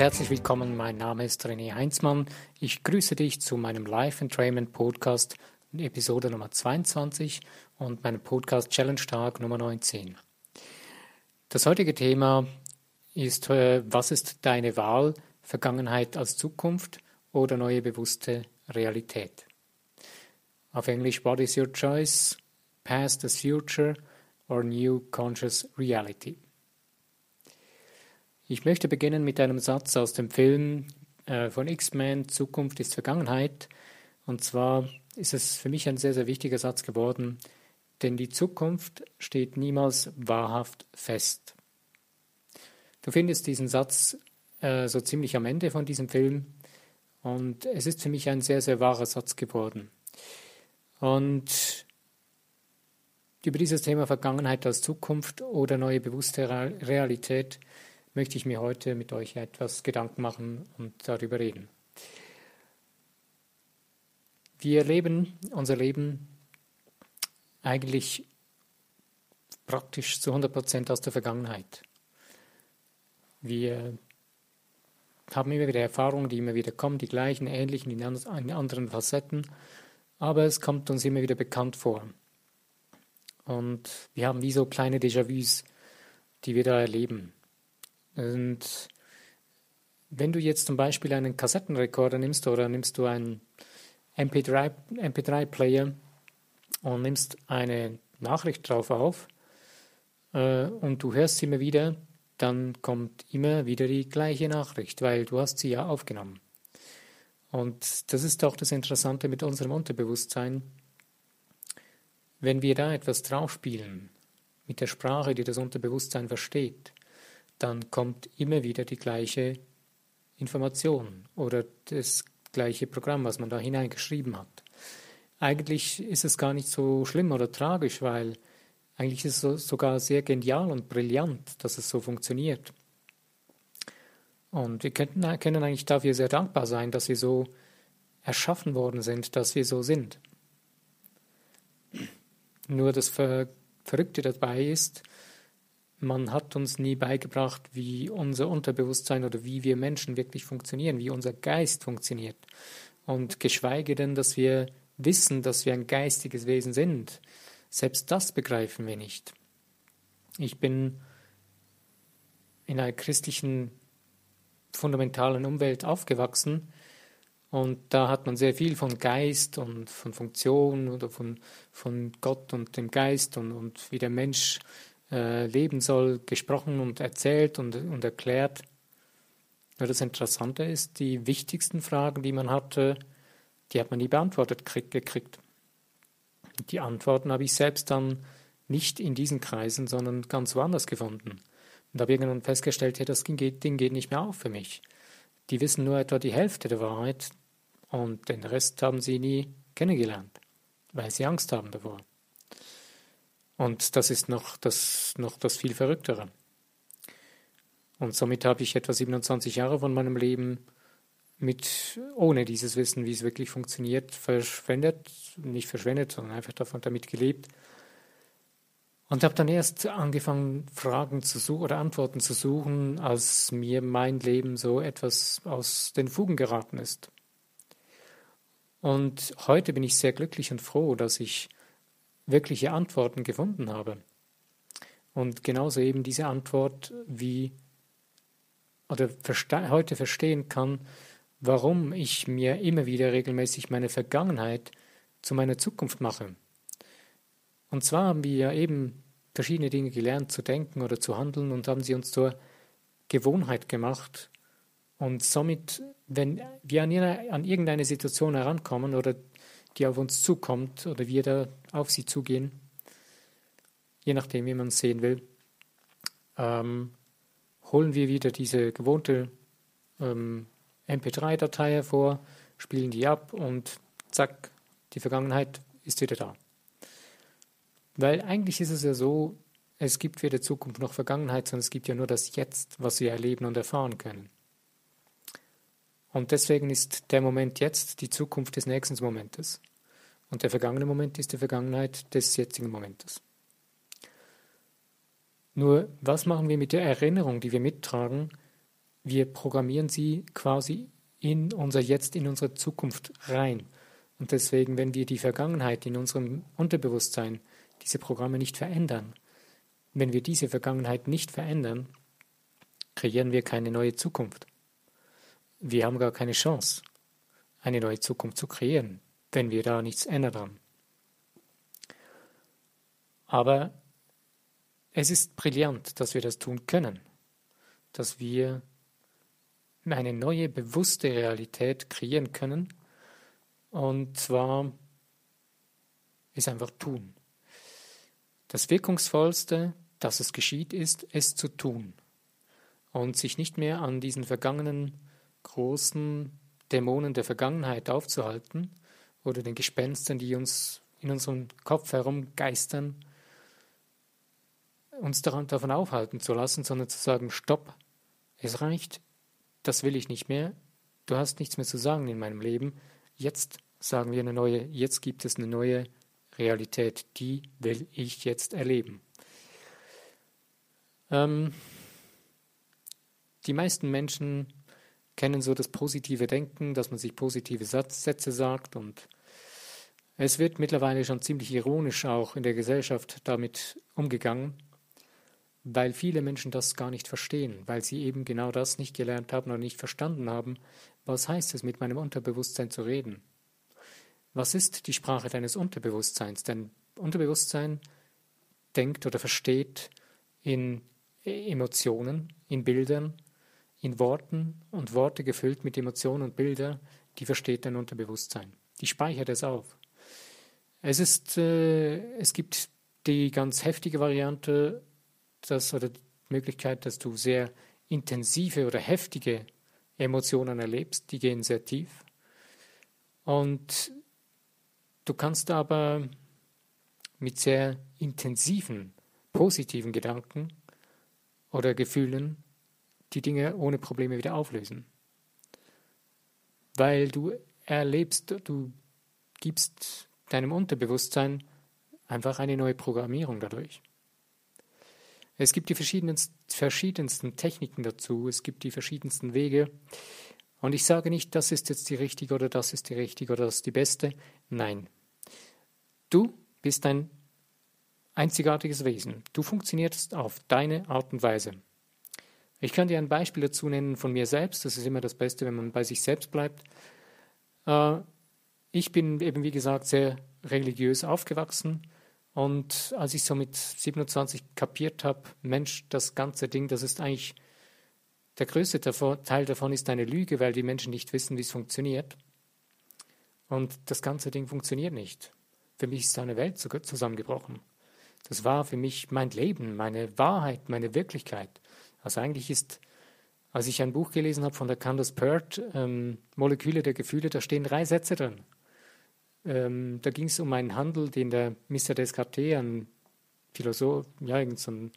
herzlich willkommen. Mein Name ist René Heinzmann. Ich grüße dich zu meinem Life Entrainment Podcast, Episode Nummer 22 und meinem Podcast Challenge Tag Nummer 19. Das heutige Thema ist, äh, was ist deine Wahl, Vergangenheit als Zukunft oder neue bewusste Realität? Auf Englisch, what is your choice, past as future or new conscious reality? Ich möchte beginnen mit einem Satz aus dem Film äh, von X-Men, Zukunft ist Vergangenheit. Und zwar ist es für mich ein sehr, sehr wichtiger Satz geworden, denn die Zukunft steht niemals wahrhaft fest. Du findest diesen Satz äh, so ziemlich am Ende von diesem Film und es ist für mich ein sehr, sehr wahrer Satz geworden. Und über dieses Thema Vergangenheit als Zukunft oder neue bewusste Realität möchte ich mir heute mit euch etwas Gedanken machen und darüber reden. Wir leben unser Leben eigentlich praktisch zu 100 Prozent aus der Vergangenheit. Wir haben immer wieder Erfahrungen, die immer wieder kommen, die gleichen, ähnlichen, in anderen Facetten, aber es kommt uns immer wieder bekannt vor. Und wir haben wie so kleine Déjà-vus, die wir da erleben. Und wenn du jetzt zum Beispiel einen Kassettenrekorder nimmst oder nimmst du einen MP3, MP3-Player und nimmst eine Nachricht drauf auf äh, und du hörst sie immer wieder, dann kommt immer wieder die gleiche Nachricht, weil du hast sie ja aufgenommen. Und das ist auch das Interessante mit unserem Unterbewusstsein. Wenn wir da etwas draufspielen, mit der Sprache, die das Unterbewusstsein versteht, dann kommt immer wieder die gleiche Information oder das gleiche Programm, was man da hineingeschrieben hat. Eigentlich ist es gar nicht so schlimm oder tragisch, weil eigentlich ist es sogar sehr genial und brillant, dass es so funktioniert. Und wir könnten, können eigentlich dafür sehr dankbar sein, dass wir so erschaffen worden sind, dass wir so sind. Nur das Verrückte dabei ist, man hat uns nie beigebracht, wie unser Unterbewusstsein oder wie wir Menschen wirklich funktionieren, wie unser Geist funktioniert. Und geschweige denn, dass wir wissen, dass wir ein geistiges Wesen sind. Selbst das begreifen wir nicht. Ich bin in einer christlichen fundamentalen Umwelt aufgewachsen und da hat man sehr viel von Geist und von Funktion oder von, von Gott und dem Geist und, und wie der Mensch äh, leben soll, gesprochen und erzählt und, und erklärt. Nur das Interessante ist, die wichtigsten Fragen, die man hatte, die hat man nie beantwortet gekriegt. Die Antworten habe ich selbst dann nicht in diesen Kreisen, sondern ganz woanders gefunden. Und habe irgendwann festgestellt, hey, das Ding Ding geht nicht mehr auf für mich. Die wissen nur etwa die Hälfte der Wahrheit und den Rest haben sie nie kennengelernt, weil sie Angst haben davor. Und das ist noch das, noch das viel Verrücktere. Und somit habe ich etwa 27 Jahre von meinem Leben mit, ohne dieses Wissen, wie es wirklich funktioniert, verschwendet, nicht verschwendet, sondern einfach davon damit gelebt. Und habe dann erst angefangen, Fragen zu suchen oder Antworten zu suchen, als mir mein Leben so etwas aus den Fugen geraten ist. Und heute bin ich sehr glücklich und froh, dass ich wirkliche Antworten gefunden habe. Und genauso eben diese Antwort, wie oder verste heute verstehen kann, warum ich mir immer wieder regelmäßig meine Vergangenheit zu meiner Zukunft mache. Und zwar haben wir ja eben verschiedene Dinge gelernt zu denken oder zu handeln und haben sie uns zur Gewohnheit gemacht. Und somit, wenn wir an, an irgendeine Situation herankommen oder die auf uns zukommt oder wir da auf sie zugehen, je nachdem, wie man es sehen will, ähm, holen wir wieder diese gewohnte ähm, MP3-Datei hervor, spielen die ab und zack, die Vergangenheit ist wieder da. Weil eigentlich ist es ja so, es gibt weder Zukunft noch Vergangenheit, sondern es gibt ja nur das Jetzt, was wir erleben und erfahren können. Und deswegen ist der Moment jetzt die Zukunft des nächsten Momentes. Und der vergangene Moment ist die Vergangenheit des jetzigen Momentes. Nur, was machen wir mit der Erinnerung, die wir mittragen, wir programmieren sie quasi in unser Jetzt, in unsere Zukunft rein. Und deswegen, wenn wir die Vergangenheit in unserem Unterbewusstsein, diese Programme nicht verändern, wenn wir diese Vergangenheit nicht verändern, kreieren wir keine neue Zukunft. Wir haben gar keine Chance, eine neue Zukunft zu kreieren, wenn wir da nichts ändern. Aber es ist brillant, dass wir das tun können, dass wir eine neue bewusste Realität kreieren können. Und zwar ist einfach tun. Das Wirkungsvollste, dass es geschieht, ist, es zu tun und sich nicht mehr an diesen vergangenen großen Dämonen der Vergangenheit aufzuhalten oder den Gespenstern, die uns in unserem Kopf herumgeistern, uns daran, davon aufhalten zu lassen, sondern zu sagen, stopp, es reicht, das will ich nicht mehr, du hast nichts mehr zu sagen in meinem Leben, jetzt sagen wir eine neue, jetzt gibt es eine neue Realität, die will ich jetzt erleben. Ähm, die meisten Menschen kennen so das positive Denken, dass man sich positive Sätze sagt und es wird mittlerweile schon ziemlich ironisch auch in der Gesellschaft damit umgegangen weil viele Menschen das gar nicht verstehen, weil sie eben genau das nicht gelernt haben oder nicht verstanden haben, was heißt es, mit meinem Unterbewusstsein zu reden. Was ist die Sprache deines Unterbewusstseins? Dein Unterbewusstsein denkt oder versteht in Emotionen, in Bildern, in Worten und Worte gefüllt mit Emotionen und Bilder, die versteht dein Unterbewusstsein. Die speichert es auf. Es ist, äh, es gibt die ganz heftige Variante, das oder die Möglichkeit, dass du sehr intensive oder heftige Emotionen erlebst, die gehen sehr tief. Und du kannst aber mit sehr intensiven, positiven Gedanken oder Gefühlen die Dinge ohne Probleme wieder auflösen. Weil du erlebst, du gibst deinem Unterbewusstsein einfach eine neue Programmierung dadurch. Es gibt die verschiedensten, Techniken dazu, es gibt die verschiedensten Wege. Und ich sage nicht, das ist jetzt die richtige oder das ist die richtige oder das ist die beste. Nein. Du bist ein einzigartiges Wesen. Du funktionierst auf deine Art und Weise. Ich kann dir ein Beispiel dazu nennen von mir selbst. Das ist immer das Beste, wenn man bei sich selbst bleibt. Äh, ich bin eben, wie gesagt, sehr religiös aufgewachsen und als ich so mit 27 kapiert habe, Mensch, das ganze Ding, das ist eigentlich, der größte Teil davon ist eine Lüge, weil die Menschen nicht wissen, wie es funktioniert. Und das ganze Ding funktioniert nicht. Für mich ist eine Welt zusammengebrochen. Das war für mich mein Leben, meine Wahrheit, meine Wirklichkeit. Also eigentlich ist, als ich ein Buch gelesen habe von der Candace Pert, ähm, Moleküle der Gefühle, da stehen drei Sätze drin. Ähm, da ging es um einen Handel, den der Mr. Descartes, ein Philosoph, ja, irgend so ein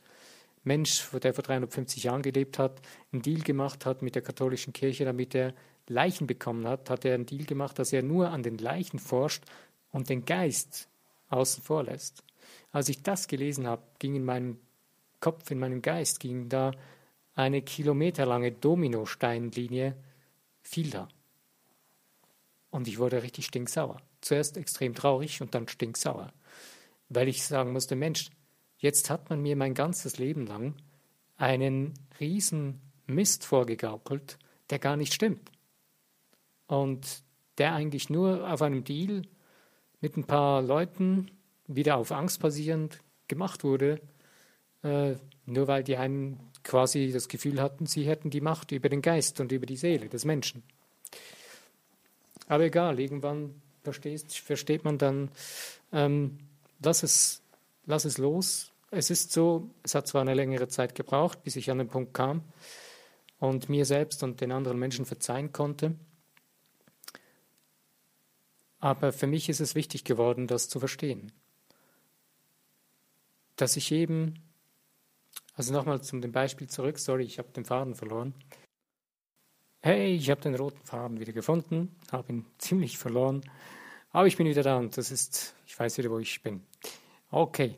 Mensch, der vor 350 Jahren gelebt hat, einen Deal gemacht hat mit der katholischen Kirche, damit er Leichen bekommen hat, hat er einen Deal gemacht, dass er nur an den Leichen forscht und den Geist außen vor lässt. Als ich das gelesen habe, ging in meinem Kopf, in meinem Geist, ging da eine kilometerlange Dominosteinlinie, fiel da. Und ich wurde richtig stinksauer zuerst extrem traurig und dann stinksauer, weil ich sagen musste, Mensch, jetzt hat man mir mein ganzes Leben lang einen riesen Mist vorgegaukelt, der gar nicht stimmt. Und der eigentlich nur auf einem Deal mit ein paar Leuten, wieder auf Angst basierend, gemacht wurde, äh, nur weil die einen quasi das Gefühl hatten, sie hätten die Macht über den Geist und über die Seele des Menschen. Aber egal, irgendwann versteht man dann, ähm, lass, es, lass es los. Es ist so, es hat zwar eine längere Zeit gebraucht, bis ich an den Punkt kam und mir selbst und den anderen Menschen verzeihen konnte. Aber für mich ist es wichtig geworden, das zu verstehen. Dass ich eben, also nochmal zum dem Beispiel zurück, sorry, ich habe den Faden verloren. Hey, ich habe den roten Faden wieder gefunden, habe ihn ziemlich verloren. Aber ich bin wieder da und das ist, ich weiß wieder, wo ich bin. Okay,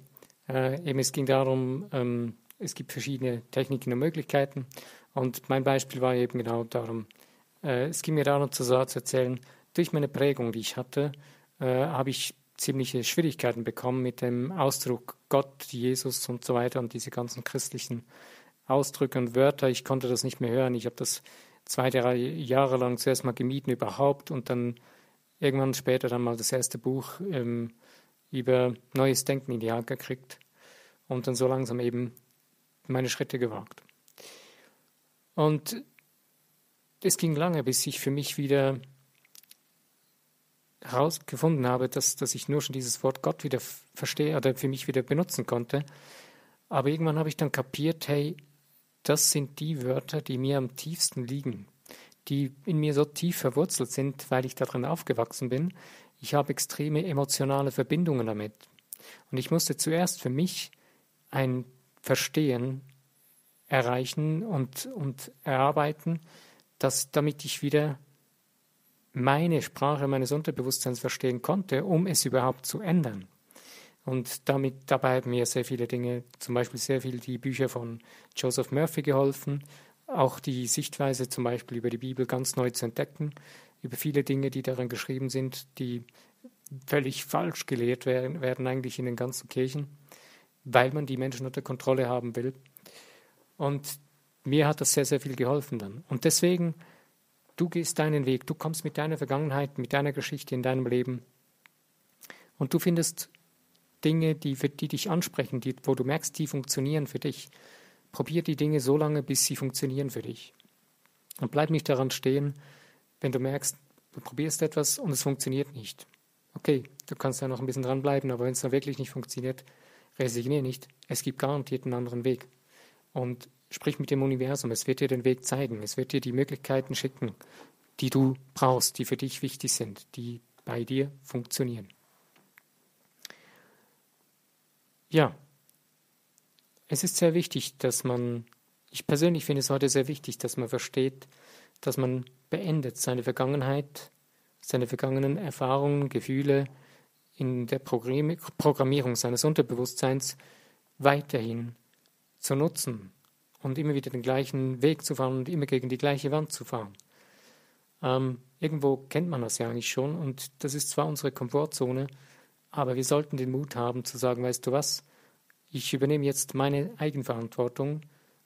äh, eben es ging darum, ähm, es gibt verschiedene Techniken und Möglichkeiten Und mein Beispiel war eben genau darum, äh, es ging mir darum zu, erzählen, durch meine Prägung, die ich hatte, äh, habe ich ziemliche Schwierigkeiten bekommen mit dem Ausdruck Gott, Jesus und so weiter und diese ganzen christlichen Ausdrücke und Wörter. Ich konnte das nicht mehr hören. Ich habe das zwei, drei Jahre lang zuerst mal gemieden überhaupt und dann irgendwann später dann mal das erste Buch ähm, über neues Denken in die Hand gekriegt und dann so langsam eben meine Schritte gewagt. Und es ging lange, bis ich für mich wieder herausgefunden habe, dass, dass ich nur schon dieses Wort Gott wieder verstehe oder für mich wieder benutzen konnte. Aber irgendwann habe ich dann kapiert, hey, das sind die Wörter, die mir am tiefsten liegen, die in mir so tief verwurzelt sind, weil ich darin aufgewachsen bin. Ich habe extreme emotionale Verbindungen damit. Und ich musste zuerst für mich ein Verstehen erreichen und, und erarbeiten, dass, damit ich wieder meine Sprache meines Unterbewusstseins verstehen konnte, um es überhaupt zu ändern. Und damit, dabei haben mir sehr viele Dinge, zum Beispiel sehr viel die Bücher von Joseph Murphy geholfen, auch die Sichtweise zum Beispiel über die Bibel ganz neu zu entdecken, über viele Dinge, die darin geschrieben sind, die völlig falsch gelehrt werden, werden eigentlich in den ganzen Kirchen, weil man die Menschen unter Kontrolle haben will. Und mir hat das sehr, sehr viel geholfen dann. Und deswegen, du gehst deinen Weg, du kommst mit deiner Vergangenheit, mit deiner Geschichte in deinem Leben und du findest Dinge, die, für, die dich ansprechen, die, wo du merkst, die funktionieren für dich. Probier die Dinge so lange, bis sie funktionieren für dich. Und bleib nicht daran stehen, wenn du merkst, du probierst etwas und es funktioniert nicht. Okay, du kannst da noch ein bisschen dranbleiben, aber wenn es dann wirklich nicht funktioniert, resigniere nicht. Es gibt garantiert einen anderen Weg. Und sprich mit dem Universum. Es wird dir den Weg zeigen. Es wird dir die Möglichkeiten schicken, die du brauchst, die für dich wichtig sind, die bei dir funktionieren. Ja, es ist sehr wichtig, dass man, ich persönlich finde es heute sehr wichtig, dass man versteht, dass man beendet seine Vergangenheit, seine vergangenen Erfahrungen, Gefühle in der Programmierung seines Unterbewusstseins weiterhin zu nutzen und immer wieder den gleichen Weg zu fahren und immer gegen die gleiche Wand zu fahren. Ähm, irgendwo kennt man das ja eigentlich schon und das ist zwar unsere Komfortzone, aber wir sollten den Mut haben zu sagen, weißt du was, ich übernehme jetzt meine Eigenverantwortung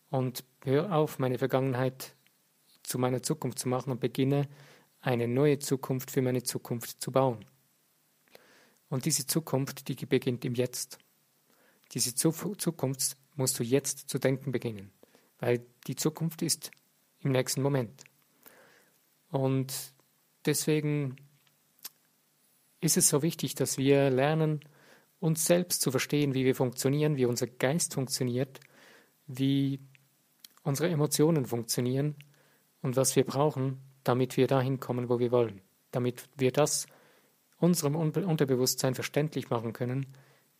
und höre auf, meine Vergangenheit zu meiner Zukunft zu machen und beginne eine neue Zukunft für meine Zukunft zu bauen. Und diese Zukunft, die beginnt im Jetzt. Diese Zukunft musst du jetzt zu denken beginnen, weil die Zukunft ist im nächsten Moment. Und deswegen ist es so wichtig, dass wir lernen, uns selbst zu verstehen, wie wir funktionieren, wie unser Geist funktioniert, wie unsere Emotionen funktionieren und was wir brauchen, damit wir dahin kommen, wo wir wollen, damit wir das unserem Unterbewusstsein verständlich machen können,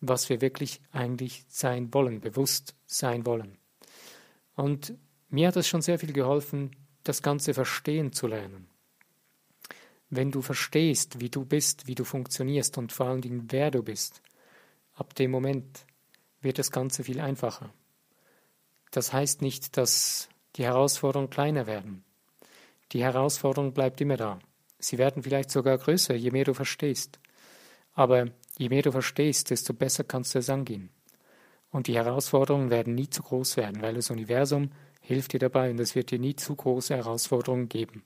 was wir wirklich eigentlich sein wollen, bewusst sein wollen. Und mir hat es schon sehr viel geholfen, das Ganze verstehen zu lernen. Wenn du verstehst, wie du bist, wie du funktionierst und vor allen Dingen, wer du bist, ab dem Moment wird das Ganze viel einfacher. Das heißt nicht, dass die Herausforderungen kleiner werden. Die Herausforderung bleibt immer da. Sie werden vielleicht sogar größer, je mehr du verstehst. Aber je mehr du verstehst, desto besser kannst du es angehen. Und die Herausforderungen werden nie zu groß werden, weil das Universum hilft dir dabei und es wird dir nie zu große Herausforderungen geben.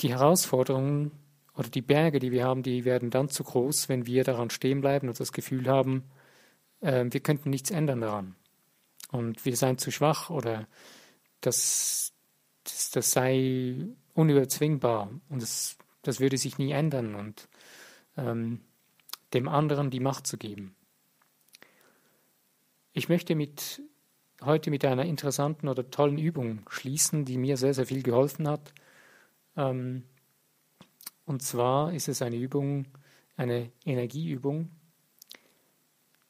Die Herausforderungen oder die Berge, die wir haben, die werden dann zu groß, wenn wir daran stehen bleiben und das Gefühl haben, äh, wir könnten nichts ändern daran. Und wir seien zu schwach oder das, das, das sei unüberzwingbar und das, das würde sich nie ändern und ähm, dem anderen die Macht zu geben. Ich möchte mit, heute mit einer interessanten oder tollen Übung schließen, die mir sehr, sehr viel geholfen hat. Ähm, und zwar ist es eine Übung, eine Energieübung.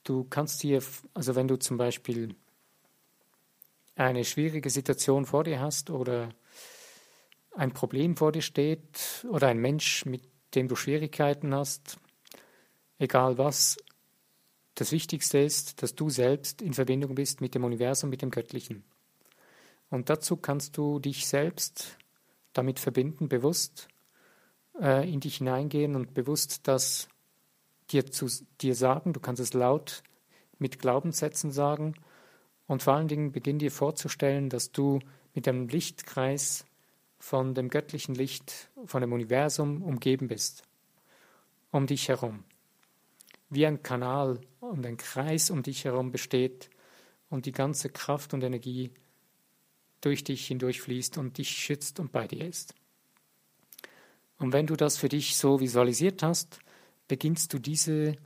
Du kannst dir, also wenn du zum Beispiel eine schwierige Situation vor dir hast oder ein Problem vor dir steht oder ein Mensch, mit dem du Schwierigkeiten hast, egal was, Das Wichtigste ist, dass du selbst in Verbindung bist mit dem Universum, mit dem Göttlichen. Und dazu kannst du dich selbst damit verbinden, bewusst äh, in dich hineingehen und bewusst das dir zu dir sagen. Du kannst es laut mit Glaubenssätzen sagen und vor allen Dingen beginn dir vorzustellen, dass du mit einem Lichtkreis von dem göttlichen Licht, von dem Universum umgeben bist, um dich herum. Wie ein Kanal und ein Kreis um dich herum besteht und die ganze Kraft und Energie durch dich hindurchfließt und dich schützt und bei dir ist. Und wenn du das für dich so visualisiert hast, beginnst du diese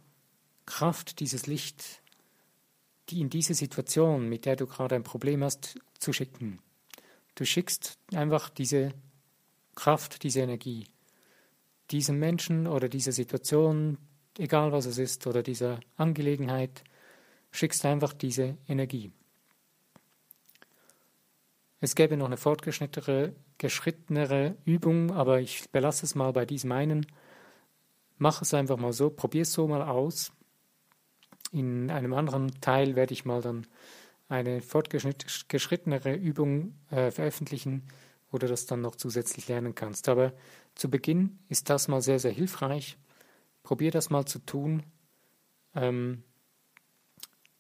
Kraft, dieses Licht, die in diese Situation, mit der du gerade ein Problem hast, zu schicken. Du schickst einfach diese Kraft, diese Energie diesem Menschen oder dieser Situation, egal was es ist, oder dieser Angelegenheit, schickst einfach diese Energie. Es gäbe noch eine fortgeschrittenere geschrittenere Übung, aber ich belasse es mal bei diesem einen. Mach es einfach mal so, probier es so mal aus. In einem anderen Teil werde ich mal dann eine fortgeschrittenere Übung äh, veröffentlichen, wo du das dann noch zusätzlich lernen kannst. Aber zu Beginn ist das mal sehr, sehr hilfreich. Probier das mal zu tun. Ähm,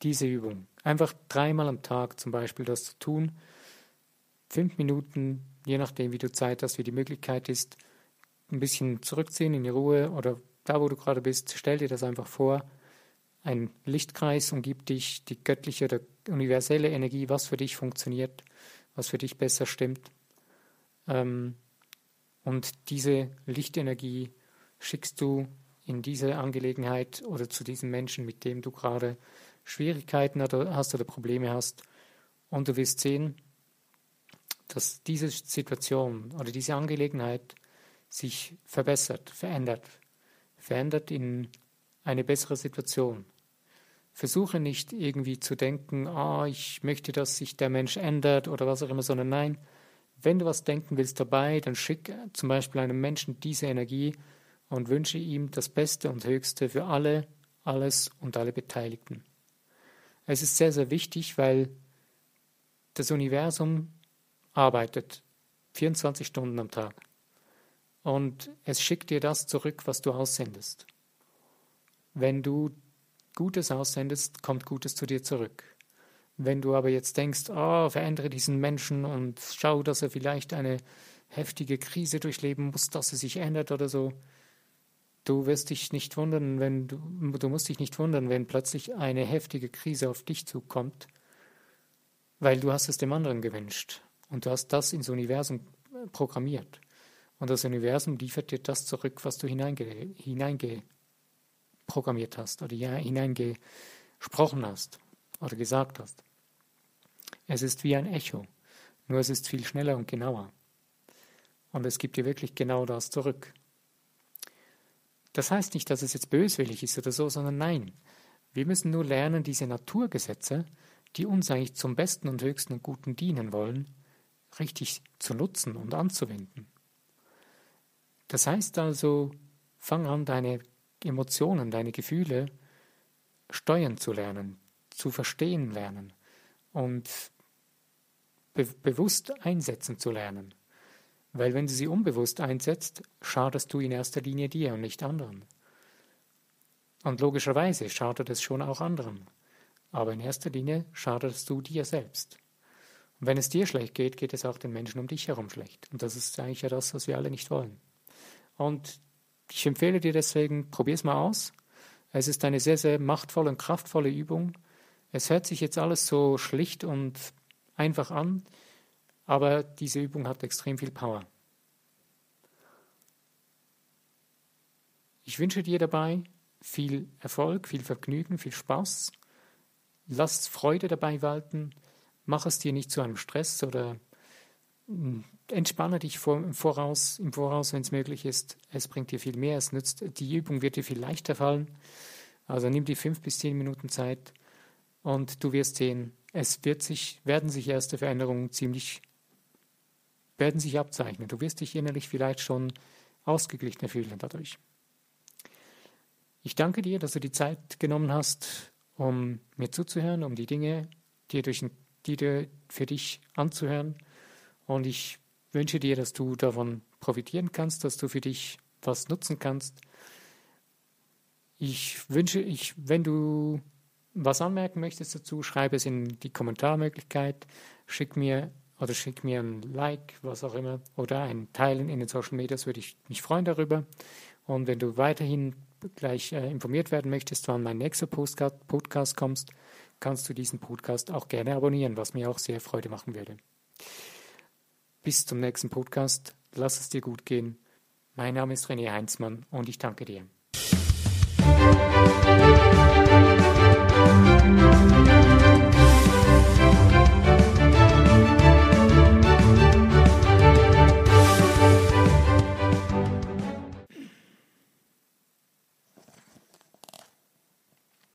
diese Übung. Einfach dreimal am Tag zum Beispiel das zu tun fünf Minuten, je nachdem, wie du Zeit hast, wie die Möglichkeit ist, ein bisschen zurückziehen in die Ruhe oder da, wo du gerade bist, stell dir das einfach vor. Ein Lichtkreis umgibt dich, die göttliche oder universelle Energie, was für dich funktioniert, was für dich besser stimmt. Ähm, und diese Lichtenergie schickst du in diese Angelegenheit oder zu diesem Menschen, mit dem du gerade Schwierigkeiten hast oder Probleme hast. Und du wirst sehen, dass diese Situation oder diese Angelegenheit sich verbessert, verändert, verändert in eine bessere Situation. Versuche nicht irgendwie zu denken, ah, ich möchte, dass sich der Mensch ändert oder was auch immer, sondern nein, wenn du was denken willst dabei, dann schick zum Beispiel einem Menschen diese Energie und wünsche ihm das Beste und Höchste für alle, alles und alle Beteiligten. Es ist sehr, sehr wichtig, weil das Universum arbeitet 24 Stunden am Tag. Und es schickt dir das zurück, was du aussendest. Wenn du Gutes aussendest, kommt Gutes zu dir zurück. Wenn du aber jetzt denkst, oh, verändere diesen Menschen und schau, dass er vielleicht eine heftige Krise durchleben muss, dass er sich ändert oder so, du wirst dich nicht wundern, wenn du, du musst dich nicht wundern, wenn plötzlich eine heftige Krise auf dich zukommt, weil du hast es dem anderen gewünscht. Und du hast das ins Universum programmiert. Und das Universum liefert dir das zurück, was du hineinge, hineingeprogrammiert hast oder hineingesprochen hast oder gesagt hast. Es ist wie ein Echo, nur es ist viel schneller und genauer. Und es gibt dir wirklich genau das zurück. Das heißt nicht, dass es jetzt böswillig ist oder so, sondern nein. Wir müssen nur lernen, diese Naturgesetze, die uns eigentlich zum Besten und Höchsten und Guten dienen wollen, richtig zu nutzen und anzuwenden. Das heißt also, fang an, deine Emotionen, deine Gefühle steuern zu lernen, zu verstehen lernen und be bewusst einsetzen zu lernen. Weil wenn du sie unbewusst einsetzt, schadest du in erster Linie dir und nicht anderen. Und logischerweise schadet es schon auch anderen. Aber in erster Linie schadest du dir selbst. Und wenn es dir schlecht geht, geht es auch den Menschen um dich herum schlecht. Und das ist eigentlich ja das, was wir alle nicht wollen. Und ich empfehle dir deswegen, probier es mal aus. Es ist eine sehr, sehr machtvolle und kraftvolle Übung. Es hört sich jetzt alles so schlicht und einfach an, aber diese Übung hat extrem viel Power. Ich wünsche dir dabei viel Erfolg, viel Vergnügen, viel Spaß. Lass Freude dabei walten Mach es dir nicht zu einem Stress oder hm, entspanne dich im Voraus, Voraus, wenn es möglich ist. Es bringt dir viel mehr, es nützt, die Übung wird dir viel leichter fallen. Also nimm die fünf bis zehn Minuten Zeit und du wirst sehen, es wird sich, werden sich erste Veränderungen ziemlich, werden sich abzeichnen. Du wirst dich innerlich vielleicht schon ausgeglichener fühlen dadurch. Ich danke dir, dass du die Zeit genommen hast um mir zuzuhören, um die Dinge, die, durch, die dir für dich anzuhören. Und ich wünsche dir, dass du davon profitieren kannst, dass du für dich was nutzen kannst. Ich wünsche, ich, wenn du was anmerken möchtest dazu, schreibe es in die Kommentarmöglichkeit, schick mir oder schick mir ein Like, was auch immer, oder ein Teilen in den Social Medias, würde ich mich freuen darüber. Und wenn du weiterhin gleich äh, informiert werden möchtest, wann mein nächster Postcard, Podcast kommt, kannst du diesen Podcast auch gerne abonnieren, was mir auch sehr Freude machen würde. Bis zum nächsten Podcast. Lass es dir gut gehen. Mein Name ist René Heinzmann und ich danke dir.